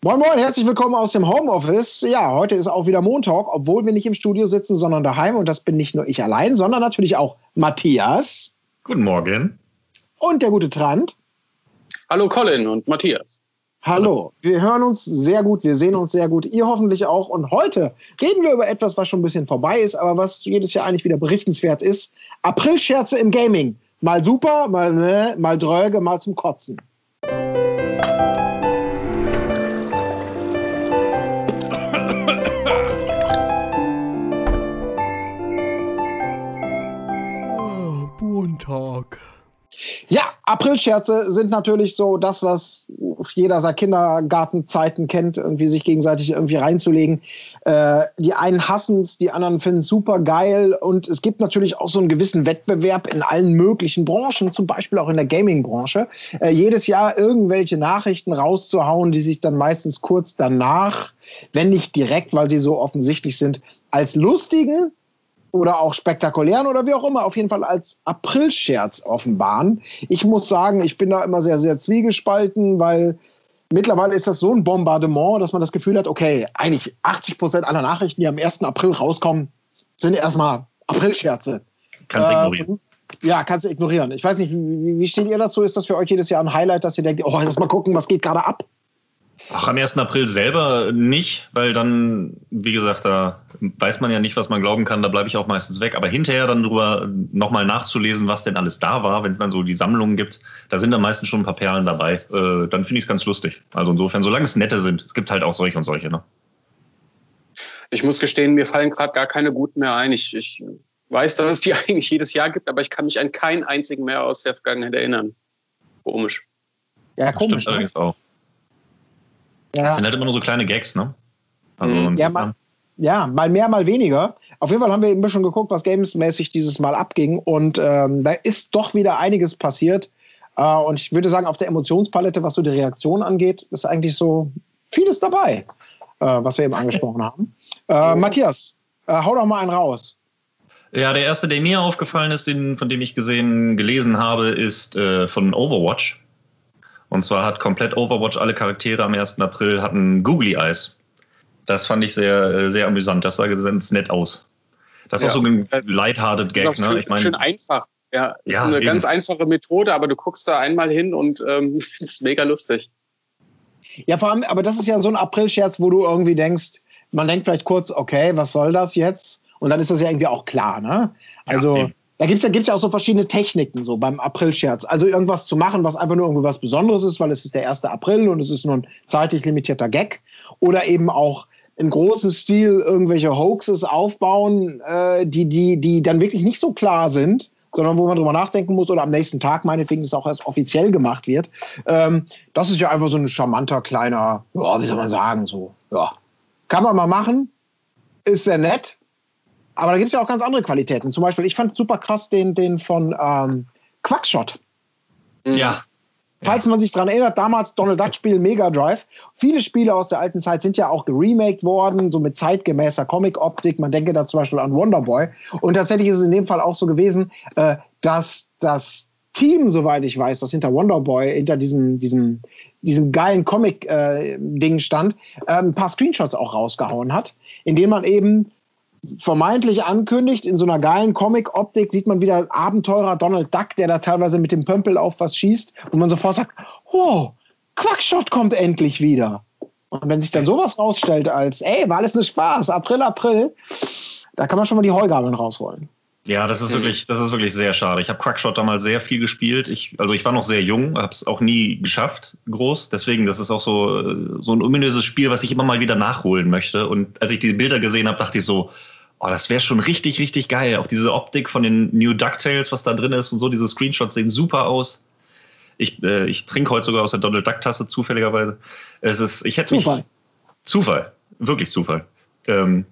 Moin Moin, herzlich willkommen aus dem Homeoffice. Ja, heute ist auch wieder Montag, obwohl wir nicht im Studio sitzen, sondern daheim. Und das bin nicht nur ich allein, sondern natürlich auch Matthias. Guten Morgen. Und der gute Trant. Hallo Colin und Matthias. Hallo, wir hören uns sehr gut, wir sehen uns sehr gut, ihr hoffentlich auch. Und heute reden wir über etwas, was schon ein bisschen vorbei ist, aber was jedes Jahr eigentlich wieder berichtenswert ist. Aprilscherze im Gaming. Mal super, mal ne, mal dröge, mal zum Kotzen. Aprilscherze sind natürlich so das, was jeder seit Kindergartenzeiten kennt, irgendwie sich gegenseitig irgendwie reinzulegen. Äh, die einen hassen es, die anderen finden es super geil. Und es gibt natürlich auch so einen gewissen Wettbewerb in allen möglichen Branchen, zum Beispiel auch in der Gaming-Branche. Äh, jedes Jahr irgendwelche Nachrichten rauszuhauen, die sich dann meistens kurz danach, wenn nicht direkt, weil sie so offensichtlich sind, als lustigen oder auch spektakulären oder wie auch immer, auf jeden Fall als Aprilscherz offenbaren. Ich muss sagen, ich bin da immer sehr, sehr zwiegespalten, weil mittlerweile ist das so ein Bombardement, dass man das Gefühl hat, okay, eigentlich 80 Prozent aller Nachrichten, die am 1. April rauskommen, sind erstmal Aprilscherze. Kannst du äh, ignorieren. Ja, kannst du ignorieren. Ich weiß nicht, wie, wie steht ihr dazu? Ist das für euch jedes Jahr ein Highlight, dass ihr denkt, oh, lass mal gucken, was geht gerade ab? Ach, am 1. April selber nicht, weil dann, wie gesagt, da weiß man ja nicht, was man glauben kann, da bleibe ich auch meistens weg. Aber hinterher dann drüber nochmal nachzulesen, was denn alles da war, wenn es dann so die Sammlungen gibt, da sind dann meistens schon ein paar Perlen dabei. Äh, dann finde ich es ganz lustig. Also insofern, solange es nette sind, es gibt halt auch solche und solche, ne? Ich muss gestehen, mir fallen gerade gar keine guten mehr ein. Ich, ich weiß, dass es die eigentlich jedes Jahr gibt, aber ich kann mich an keinen einzigen mehr aus der Vergangenheit erinnern. Komisch. Ja, komisch. Das stimmt ne? allerdings auch. Ja. Das sind halt immer nur so kleine Gags, ne? Also mhm. ja, mal, ja, mal mehr, mal weniger. Auf jeden Fall haben wir eben schon geguckt, was gamesmäßig dieses Mal abging. Und ähm, da ist doch wieder einiges passiert. Äh, und ich würde sagen, auf der Emotionspalette, was so die Reaktion angeht, ist eigentlich so vieles dabei, äh, was wir eben angesprochen haben. Äh, Matthias, äh, hau doch mal einen raus. Ja, der erste, der mir aufgefallen ist, den, von dem ich gesehen, gelesen habe, ist äh, von Overwatch. Und zwar hat komplett Overwatch alle Charaktere am 1. April hatten Googly Eyes. Das fand ich sehr, äh, sehr amüsant. Das sah ganz nett aus. Das ist ja. auch so ein lighthearted Gag. Das ist ne? ich mein, schön einfach. Ja, ist ja, eine eben. ganz einfache Methode, aber du guckst da einmal hin und ähm, ist mega lustig. Ja, vor allem, aber das ist ja so ein April-Scherz, wo du irgendwie denkst, man denkt vielleicht kurz, okay, was soll das jetzt? Und dann ist das ja irgendwie auch klar, ne? Also, ja, da gibt es ja, gibt's ja auch so verschiedene Techniken so beim Aprilscherz. Also irgendwas zu machen, was einfach nur irgendwas Besonderes ist, weil es ist der 1. April und es ist nur ein zeitlich limitierter Gag. Oder eben auch im großen Stil irgendwelche Hoaxes aufbauen, äh, die, die, die dann wirklich nicht so klar sind, sondern wo man drüber nachdenken muss oder am nächsten Tag meinetwegen es auch erst offiziell gemacht wird. Ähm, das ist ja einfach so ein charmanter kleiner, ja, wie soll man sagen, so, ja. Kann man mal machen, ist sehr nett, aber da gibt es ja auch ganz andere Qualitäten. Zum Beispiel, ich fand super krass den, den von ähm, Quackshot. Ja. Falls man sich daran erinnert, damals Donald Duck Spiel Mega Drive. Viele Spiele aus der alten Zeit sind ja auch geremaked worden, so mit zeitgemäßer Comic-Optik. Man denke da zum Beispiel an Wonderboy. Und tatsächlich ist es in dem Fall auch so gewesen, äh, dass das Team, soweit ich weiß, das hinter Wonderboy, hinter diesem, diesem, diesem geilen Comic-Ding äh, stand, äh, ein paar Screenshots auch rausgehauen hat, in denen man eben vermeintlich ankündigt, in so einer geilen Comic-Optik sieht man wieder Abenteurer Donald Duck, der da teilweise mit dem Pömpel auf was schießt, wo man sofort sagt, oh, Quackshot kommt endlich wieder. Und wenn sich dann sowas rausstellt als, ey, war alles nur Spaß, April, April, da kann man schon mal die Heugabeln rausholen. Ja, das ist wirklich, das ist wirklich sehr schade. Ich habe Quackshot damals sehr viel gespielt. Ich, also ich war noch sehr jung, habe es auch nie geschafft, groß. Deswegen, das ist auch so, so ein ominöses Spiel, was ich immer mal wieder nachholen möchte. Und als ich die Bilder gesehen habe, dachte ich so, oh, das wäre schon richtig, richtig geil. Auch diese Optik von den New DuckTales, was da drin ist und so, diese Screenshots sehen super aus. Ich, äh, ich trinke heute sogar aus der Donald Duck Tasse zufälligerweise. Es ist, ich hätte Zufall. Mich, Zufall, wirklich Zufall. Ähm,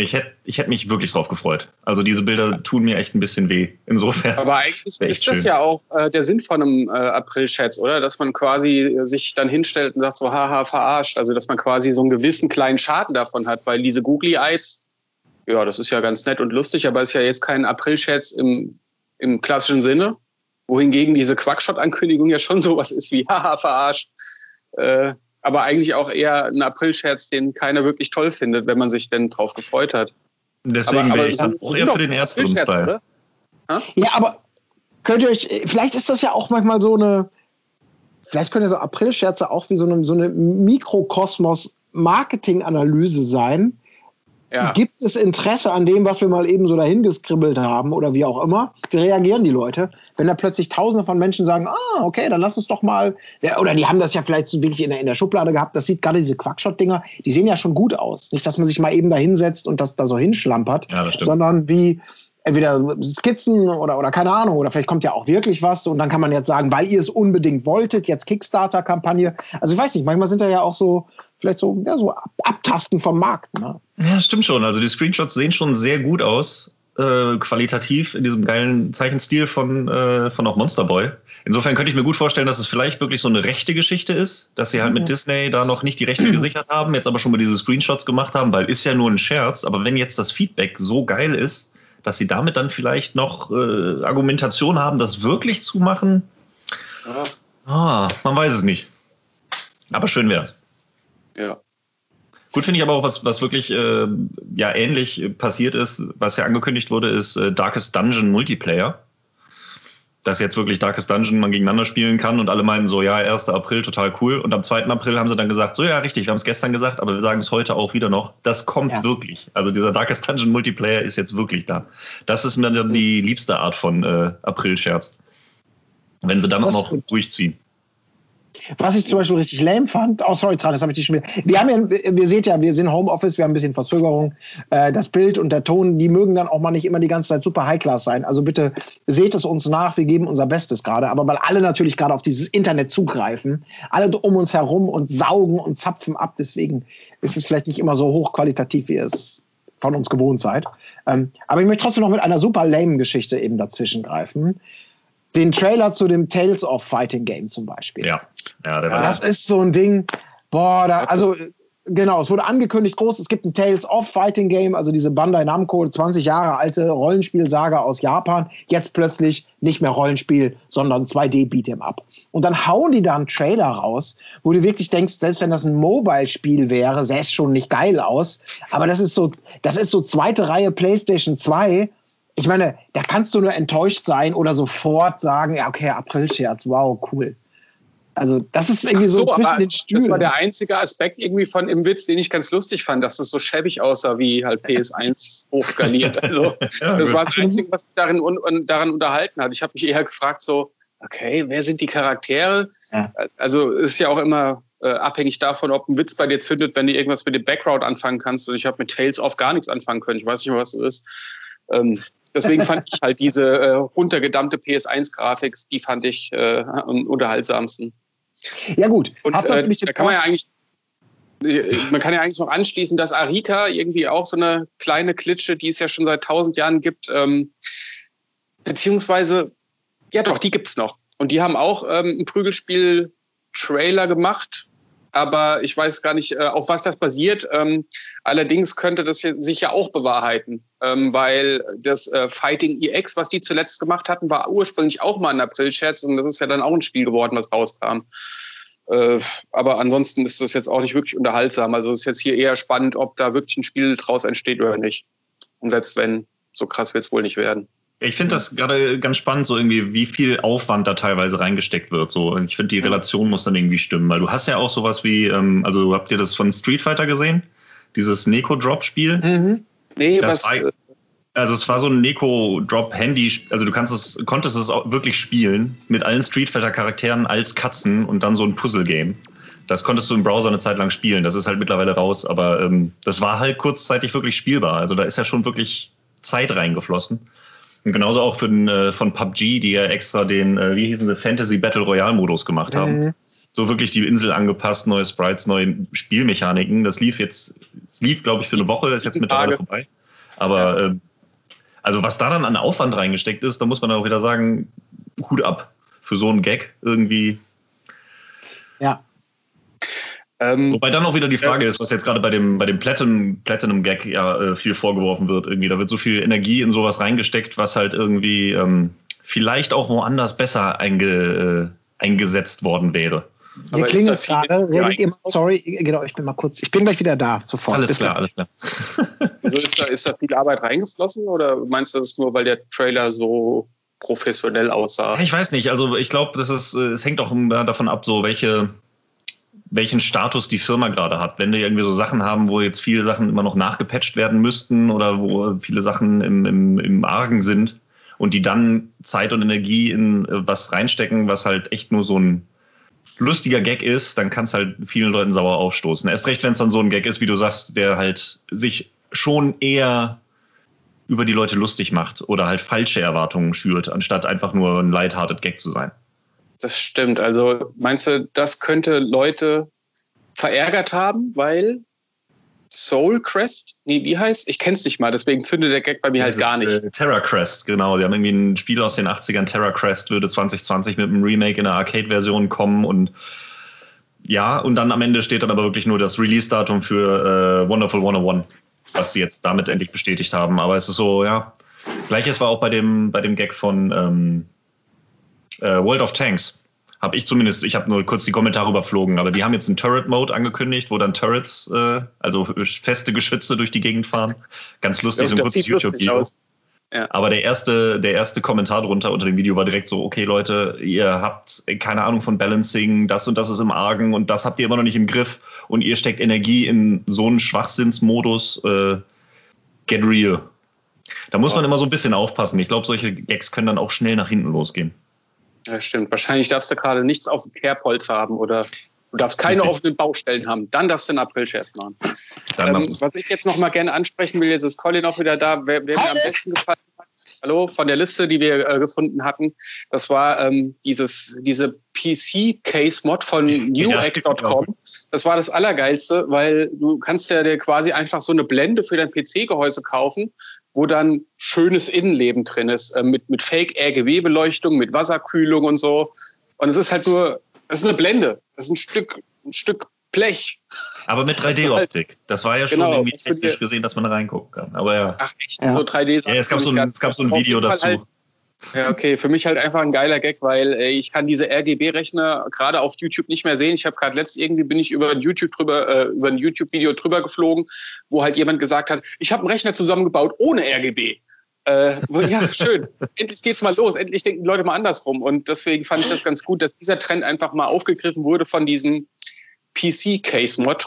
ich hätte ich hätt mich wirklich drauf gefreut. Also diese Bilder tun mir echt ein bisschen weh. Insofern. Aber eigentlich ist, das ja auch äh, der Sinn von einem äh, April-Chat, oder? Dass man quasi äh, sich dann hinstellt und sagt so, haha, verarscht. Also dass man quasi so einen gewissen kleinen Schaden davon hat, weil diese Googly Eyes, ja, das ist ja ganz nett und lustig, aber ist ja jetzt kein April-Chat im, im klassischen Sinne. Wohingegen diese Quackshot-Ankündigung ja schon sowas ist wie, haha, verarscht. Äh, aber eigentlich auch eher ein April-Scherz, den keiner wirklich toll findet, wenn man sich denn drauf gefreut hat. Deswegen wäre ich dann auch eher für den ersten Style. Ja, aber könnt ihr euch, vielleicht ist das ja auch manchmal so eine, vielleicht können ja so April-Scherze auch wie so eine, so eine Mikrokosmos-Marketing-Analyse sein, ja. Gibt es Interesse an dem, was wir mal eben so dahin geskribbelt haben oder wie auch immer? Wie reagieren die Leute, wenn da plötzlich Tausende von Menschen sagen, ah, okay, dann lass uns doch mal, oder die haben das ja vielleicht so wirklich in der, in der Schublade gehabt, das sieht gerade diese Quackshot-Dinger, die sehen ja schon gut aus. Nicht, dass man sich mal eben da hinsetzt und das da so hinschlampert, ja, sondern wie, entweder Skizzen oder, oder keine Ahnung, oder vielleicht kommt ja auch wirklich was und dann kann man jetzt sagen, weil ihr es unbedingt wolltet, jetzt Kickstarter-Kampagne. Also ich weiß nicht, manchmal sind da ja auch so, vielleicht so, ja, so Abtasten vom Markt. Ne? Ja, stimmt schon. Also die Screenshots sehen schon sehr gut aus, äh, qualitativ in diesem geilen Zeichenstil von, äh, von auch Monster Boy. Insofern könnte ich mir gut vorstellen, dass es vielleicht wirklich so eine rechte Geschichte ist, dass sie halt mit mhm. Disney da noch nicht die Rechte gesichert haben, jetzt aber schon mal diese Screenshots gemacht haben, weil ist ja nur ein Scherz. Aber wenn jetzt das Feedback so geil ist, dass sie damit dann vielleicht noch äh, Argumentation haben, das wirklich zu machen, ja. ah, man weiß es nicht. Aber schön wäre es. Ja. Gut finde ich aber auch, was, was wirklich äh, ja ähnlich passiert ist, was ja angekündigt wurde, ist äh, Darkest Dungeon Multiplayer. Dass jetzt wirklich Darkest Dungeon man gegeneinander spielen kann und alle meinen so, ja, 1. April, total cool. Und am 2. April haben sie dann gesagt, so ja, richtig, wir haben es gestern gesagt, aber wir sagen es heute auch wieder noch. Das kommt ja. wirklich. Also dieser Darkest Dungeon Multiplayer ist jetzt wirklich da. Das ist mir dann die liebste Art von äh, April-Scherz. Wenn sie dann auch noch durchziehen. Was ich zum Beispiel richtig lame fand, oh sorry, das habe ich dich schon wieder. Wir haben ja, wir seht ja, wir sind Homeoffice, wir haben ein bisschen Verzögerung. Äh, das Bild und der Ton, die mögen dann auch mal nicht immer die ganze Zeit super High-Class sein. Also bitte seht es uns nach, wir geben unser Bestes gerade. Aber weil alle natürlich gerade auf dieses Internet zugreifen, alle um uns herum und saugen und zapfen ab, deswegen ist es vielleicht nicht immer so hochqualitativ, wie es von uns gewohnt seid. Ähm, aber ich möchte trotzdem noch mit einer super lame Geschichte eben dazwischen greifen den Trailer zu dem Tales of Fighting Game zum Beispiel. Ja, ja der war das ist so ein Ding. Boah, da, also genau, es wurde angekündigt groß, es gibt ein Tales of Fighting Game, also diese Bandai Namco 20 Jahre alte Rollenspielsaga aus Japan, jetzt plötzlich nicht mehr Rollenspiel, sondern 2D Beat'em Up. Und dann hauen die da einen Trailer raus, wo du wirklich denkst, selbst wenn das ein Mobile-Spiel wäre, sähe es schon nicht geil aus. Aber das ist so, das ist so zweite Reihe PlayStation 2 ich meine, da kannst du nur enttäuscht sein oder sofort sagen, ja, okay, April-Scherz, wow, cool. Also, das ist irgendwie so, so zwischen den Stühlen. Das war der einzige Aspekt irgendwie von im Witz, den ich ganz lustig fand, dass es so schäbig aussah wie halt PS1 hochskaliert. Also, ja, das war das Einzige, was mich darin, un, daran unterhalten hat. Ich habe mich eher gefragt, so, okay, wer sind die Charaktere? Ja. Also, es ist ja auch immer äh, abhängig davon, ob ein Witz bei dir zündet, wenn du irgendwas mit dem Background anfangen kannst. Also, ich habe mit Tales of gar nichts anfangen können. Ich weiß nicht mehr, was es ist. Ähm, Deswegen fand ich halt diese äh, runtergedammte PS1-Grafik, die fand ich äh, am unterhaltsamsten. Ja gut, und äh, da kann man ja eigentlich äh, man kann ja eigentlich noch anschließen, dass Arika irgendwie auch so eine kleine Klitsche, die es ja schon seit tausend Jahren gibt, ähm, beziehungsweise, ja doch, die gibt es noch. Und die haben auch ähm, ein Prügelspiel-Trailer gemacht, aber ich weiß gar nicht, äh, auf was das basiert. Ähm, allerdings könnte das sich ja auch bewahrheiten, ähm, weil das äh, Fighting EX, was die zuletzt gemacht hatten, war ursprünglich auch mal ein April-Scherz und das ist ja dann auch ein Spiel geworden, was rauskam. Äh, aber ansonsten ist das jetzt auch nicht wirklich unterhaltsam. Also es ist jetzt hier eher spannend, ob da wirklich ein Spiel draus entsteht oder nicht. Und selbst wenn, so krass wird es wohl nicht werden. Ich finde das gerade ganz spannend, so irgendwie, wie viel Aufwand da teilweise reingesteckt wird. So, ich finde, die Relation muss dann irgendwie stimmen, weil du hast ja auch sowas wie, ähm, also habt ihr das von Street Fighter gesehen? Dieses Neko-Drop-Spiel? Mhm. Nee, das was. War, äh, also es war so ein Neko-Drop-Handy, also du kannst es, konntest es auch wirklich spielen mit allen Street Fighter-Charakteren als Katzen und dann so ein Puzzle-Game. Das konntest du im Browser eine Zeit lang spielen. Das ist halt mittlerweile raus, aber ähm, das war halt kurzzeitig wirklich spielbar. Also da ist ja schon wirklich Zeit reingeflossen. Und genauso auch für den, äh, von PUBG, die ja extra den, äh, wie hießen sie, Fantasy Battle Royale Modus gemacht haben. Mhm. So wirklich die Insel angepasst, neue Sprites, neue Spielmechaniken. Das lief jetzt, es lief, glaube ich, für eine Woche, ist jetzt mittlerweile vorbei. Aber ja. äh, also was da dann an Aufwand reingesteckt ist, da muss man auch wieder sagen, Hut ab für so einen Gag irgendwie. Ja. Ähm, Wobei dann auch wieder die Frage ist, was jetzt gerade bei dem, bei dem Platinum, Platinum Gag ja äh, viel vorgeworfen wird. Irgendwie, da wird so viel Energie in sowas reingesteckt, was halt irgendwie ähm, vielleicht auch woanders besser einge, äh, eingesetzt worden wäre. Wir klingen jetzt gerade, ihr sorry, genau, ich bin mal kurz, ich bin gleich wieder da, sofort. Alles klar, alles klar. also ist da, ist da viel Arbeit reingeflossen oder meinst du das nur, weil der Trailer so professionell aussah? Ich weiß nicht, also ich glaube, das ist, äh, es hängt auch davon ab, so welche, welchen Status die Firma gerade hat. Wenn die irgendwie so Sachen haben, wo jetzt viele Sachen immer noch nachgepatcht werden müssten oder wo viele Sachen im, im, im Argen sind und die dann Zeit und Energie in äh, was reinstecken, was halt echt nur so ein lustiger Gag ist, dann kann es halt vielen Leuten sauer aufstoßen. Erst recht, wenn es dann so ein Gag ist, wie du sagst, der halt sich schon eher über die Leute lustig macht oder halt falsche Erwartungen schürt, anstatt einfach nur ein lighthearted Gag zu sein. Das stimmt. Also meinst du, das könnte Leute verärgert haben, weil Soul Crest? Nee, wie heißt? Ich kenn's nicht mal, deswegen zündet der Gag bei mir halt gar nicht. Äh, Terra Crest, genau. Die haben irgendwie ein Spiel aus den 80ern, Terra Crest, würde 2020 mit einem Remake in der Arcade-Version kommen und ja, und dann am Ende steht dann aber wirklich nur das Release-Datum für äh, Wonderful 101, was sie jetzt damit endlich bestätigt haben. Aber es ist so, ja. Gleiches war auch bei dem, bei dem Gag von ähm, äh, World of Tanks habe ich zumindest, ich habe nur kurz die Kommentare überflogen, aber die haben jetzt einen Turret-Mode angekündigt, wo dann Turrets, äh, also feste Geschütze durch die Gegend fahren. Ganz lustig, so ein kurzes YouTube-Video. Ja. Aber der erste, der erste Kommentar drunter unter dem Video war direkt so, okay Leute, ihr habt keine Ahnung von Balancing, das und das ist im Argen und das habt ihr immer noch nicht im Griff und ihr steckt Energie in so einen Schwachsinnsmodus. Äh, get real. Da muss man immer so ein bisschen aufpassen. Ich glaube, solche Gags können dann auch schnell nach hinten losgehen. Ja, stimmt. Wahrscheinlich darfst du gerade nichts auf dem Kerbholz haben oder du darfst keine offenen Baustellen haben. Dann darfst du einen April-Scherz machen. Ähm, was ich jetzt noch mal gerne ansprechen will, jetzt ist Colin auch wieder da. Wer, wer mir am besten gefallen hat, hallo, von der Liste, die wir äh, gefunden hatten, das war ähm, dieses, diese PC-Case-Mod von newegg.com. Das war das Allergeilste, weil du kannst ja dir quasi einfach so eine Blende für dein PC-Gehäuse kaufen wo dann schönes Innenleben drin ist, äh, mit, mit Fake-RGB-Beleuchtung, mit Wasserkühlung und so. Und es ist halt nur, es ist eine Blende. Es ist ein Stück, ein Stück Blech. Aber mit 3D-Optik. Das war ja schon genau, irgendwie technisch gesehen, dass man da reingucken kann. Aber ja. Ach echt? Ja. So 3D. Ja, es gab so ein, es gab so ein Video dazu. Halt, ja, okay. Für mich halt einfach ein geiler Gag, weil äh, ich kann diese RGB-Rechner gerade auf YouTube nicht mehr sehen. Ich habe gerade letzt irgendwie bin ich über ein YouTube drüber, äh, über ein YouTube-Video drüber geflogen, wo halt jemand gesagt hat, ich habe einen Rechner zusammengebaut ohne RGB. Äh, ja, schön. Endlich geht's mal los. Endlich denken die Leute mal andersrum. Und deswegen fand ich das ganz gut, dass dieser Trend einfach mal aufgegriffen wurde von diesem PC-Case-Mod.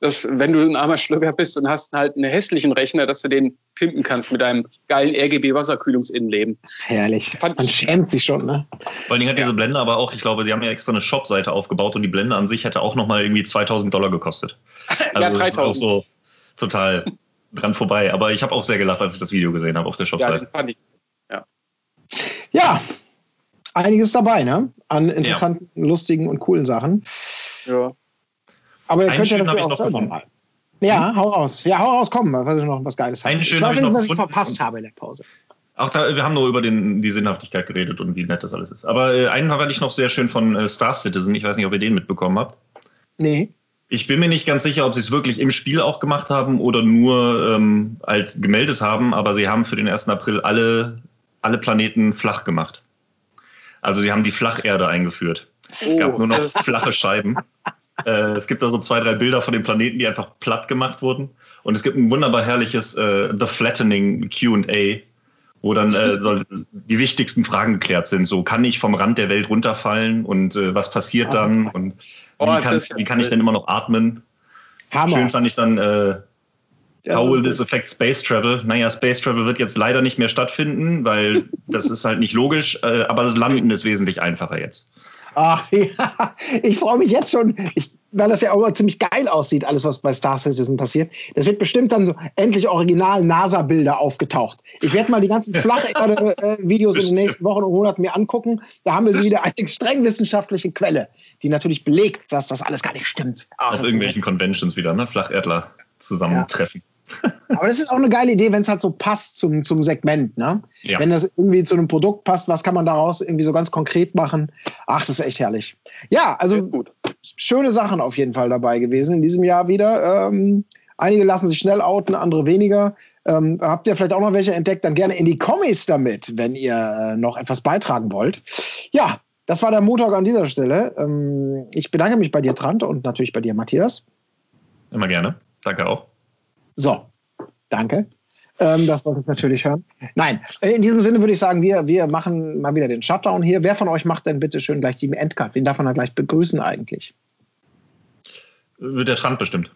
Dass wenn du ein armer Schlüpper bist und hast halt einen hässlichen Rechner, dass du den pimpen kannst mit einem geilen RGB-Wasserkühlungsinnenleben. Herrlich. Fand Man schämt sich schon, ne? Vor allen Dingen hat ja. diese Blende aber auch, ich glaube, sie haben ja extra eine Shop-Seite aufgebaut und die Blende an sich hätte auch nochmal irgendwie 2000 Dollar gekostet. Also ja, 3000. Das ist auch so total dran vorbei. Aber ich habe auch sehr gelacht, als ich das Video gesehen habe auf der Shop-Seite. Ja, fand ich. Ja. ja, einiges dabei, ne? An interessanten, ja. lustigen und coolen Sachen. Ja. Aber ihr könnt ja natürlich auch selber mal. Ja, hm? hau raus. Ja, hau raus, komm, weil du noch was Geiles hast. Ich weiß nicht, was ich verpasst habe in der Pause. Auch da, wir haben nur über den, die Sinnhaftigkeit geredet und wie nett das alles ist. Aber äh, einen fand ich noch sehr schön von äh, Star Citizen. Ich weiß nicht, ob ihr den mitbekommen habt. Nee. Ich bin mir nicht ganz sicher, ob sie es wirklich im Spiel auch gemacht haben oder nur ähm, halt gemeldet haben, aber sie haben für den 1. April alle, alle Planeten flach gemacht. Also sie haben die Flacherde eingeführt. Oh, es gab nur noch flache Scheiben. Äh, es gibt da so zwei, drei Bilder von den Planeten, die einfach platt gemacht wurden. Und es gibt ein wunderbar herrliches äh, The Flattening QA, wo dann äh, soll, die wichtigsten Fragen geklärt sind. So, kann ich vom Rand der Welt runterfallen und äh, was passiert ah. dann? Und wie, oh, kann, wie kann ich denn immer noch atmen? Hammer. Schön fand ich dann, äh, How will this affect Space Travel? Naja, Space Travel wird jetzt leider nicht mehr stattfinden, weil das ist halt nicht logisch, äh, aber das Landen ist wesentlich einfacher jetzt. Ach ja, ich freue mich jetzt schon, ich, weil das ja auch ziemlich geil aussieht, alles, was bei Star Citizen passiert. Das wird bestimmt dann so endlich original NASA-Bilder aufgetaucht. Ich werde mal die ganzen Flacherde-Videos in den nächsten Wochen und Monaten mir angucken. Da haben wir sie wieder eine streng wissenschaftliche Quelle, die natürlich belegt, dass das alles gar nicht stimmt. Ach, Auf irgendwelchen Conventions wieder, ne? Flacherdler zusammentreffen. Ja. Aber das ist auch eine geile Idee, wenn es halt so passt zum, zum Segment. Ne? Ja. Wenn das irgendwie zu einem Produkt passt, was kann man daraus irgendwie so ganz konkret machen? Ach, das ist echt herrlich. Ja, also schöne Sachen auf jeden Fall dabei gewesen in diesem Jahr wieder. Ähm, einige lassen sich schnell outen, andere weniger. Ähm, habt ihr vielleicht auch noch welche entdeckt? Dann gerne in die Kommis damit, wenn ihr äh, noch etwas beitragen wollt. Ja, das war der Montag an dieser Stelle. Ähm, ich bedanke mich bei dir, Trant, und natürlich bei dir, Matthias. Immer gerne. Danke auch. So, danke. Ähm, das wollte ich natürlich hören. Nein, in diesem Sinne würde ich sagen, wir, wir machen mal wieder den Shutdown hier. Wer von euch macht denn bitte schön gleich die Endcard? Wen darf man da gleich begrüßen eigentlich? Wird der Trant bestimmt.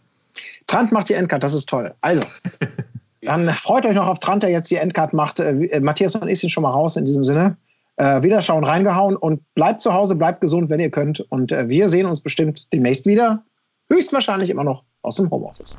Trant macht die Endcard, das ist toll. Also, dann freut euch noch auf Trant, der jetzt die Endcard macht. Äh, Matthias und ich sind schon mal raus in diesem Sinne. Äh, Wiederschauen reingehauen und bleibt zu Hause, bleibt gesund, wenn ihr könnt. Und äh, wir sehen uns bestimmt demnächst wieder. Höchstwahrscheinlich immer noch aus dem Homeoffice.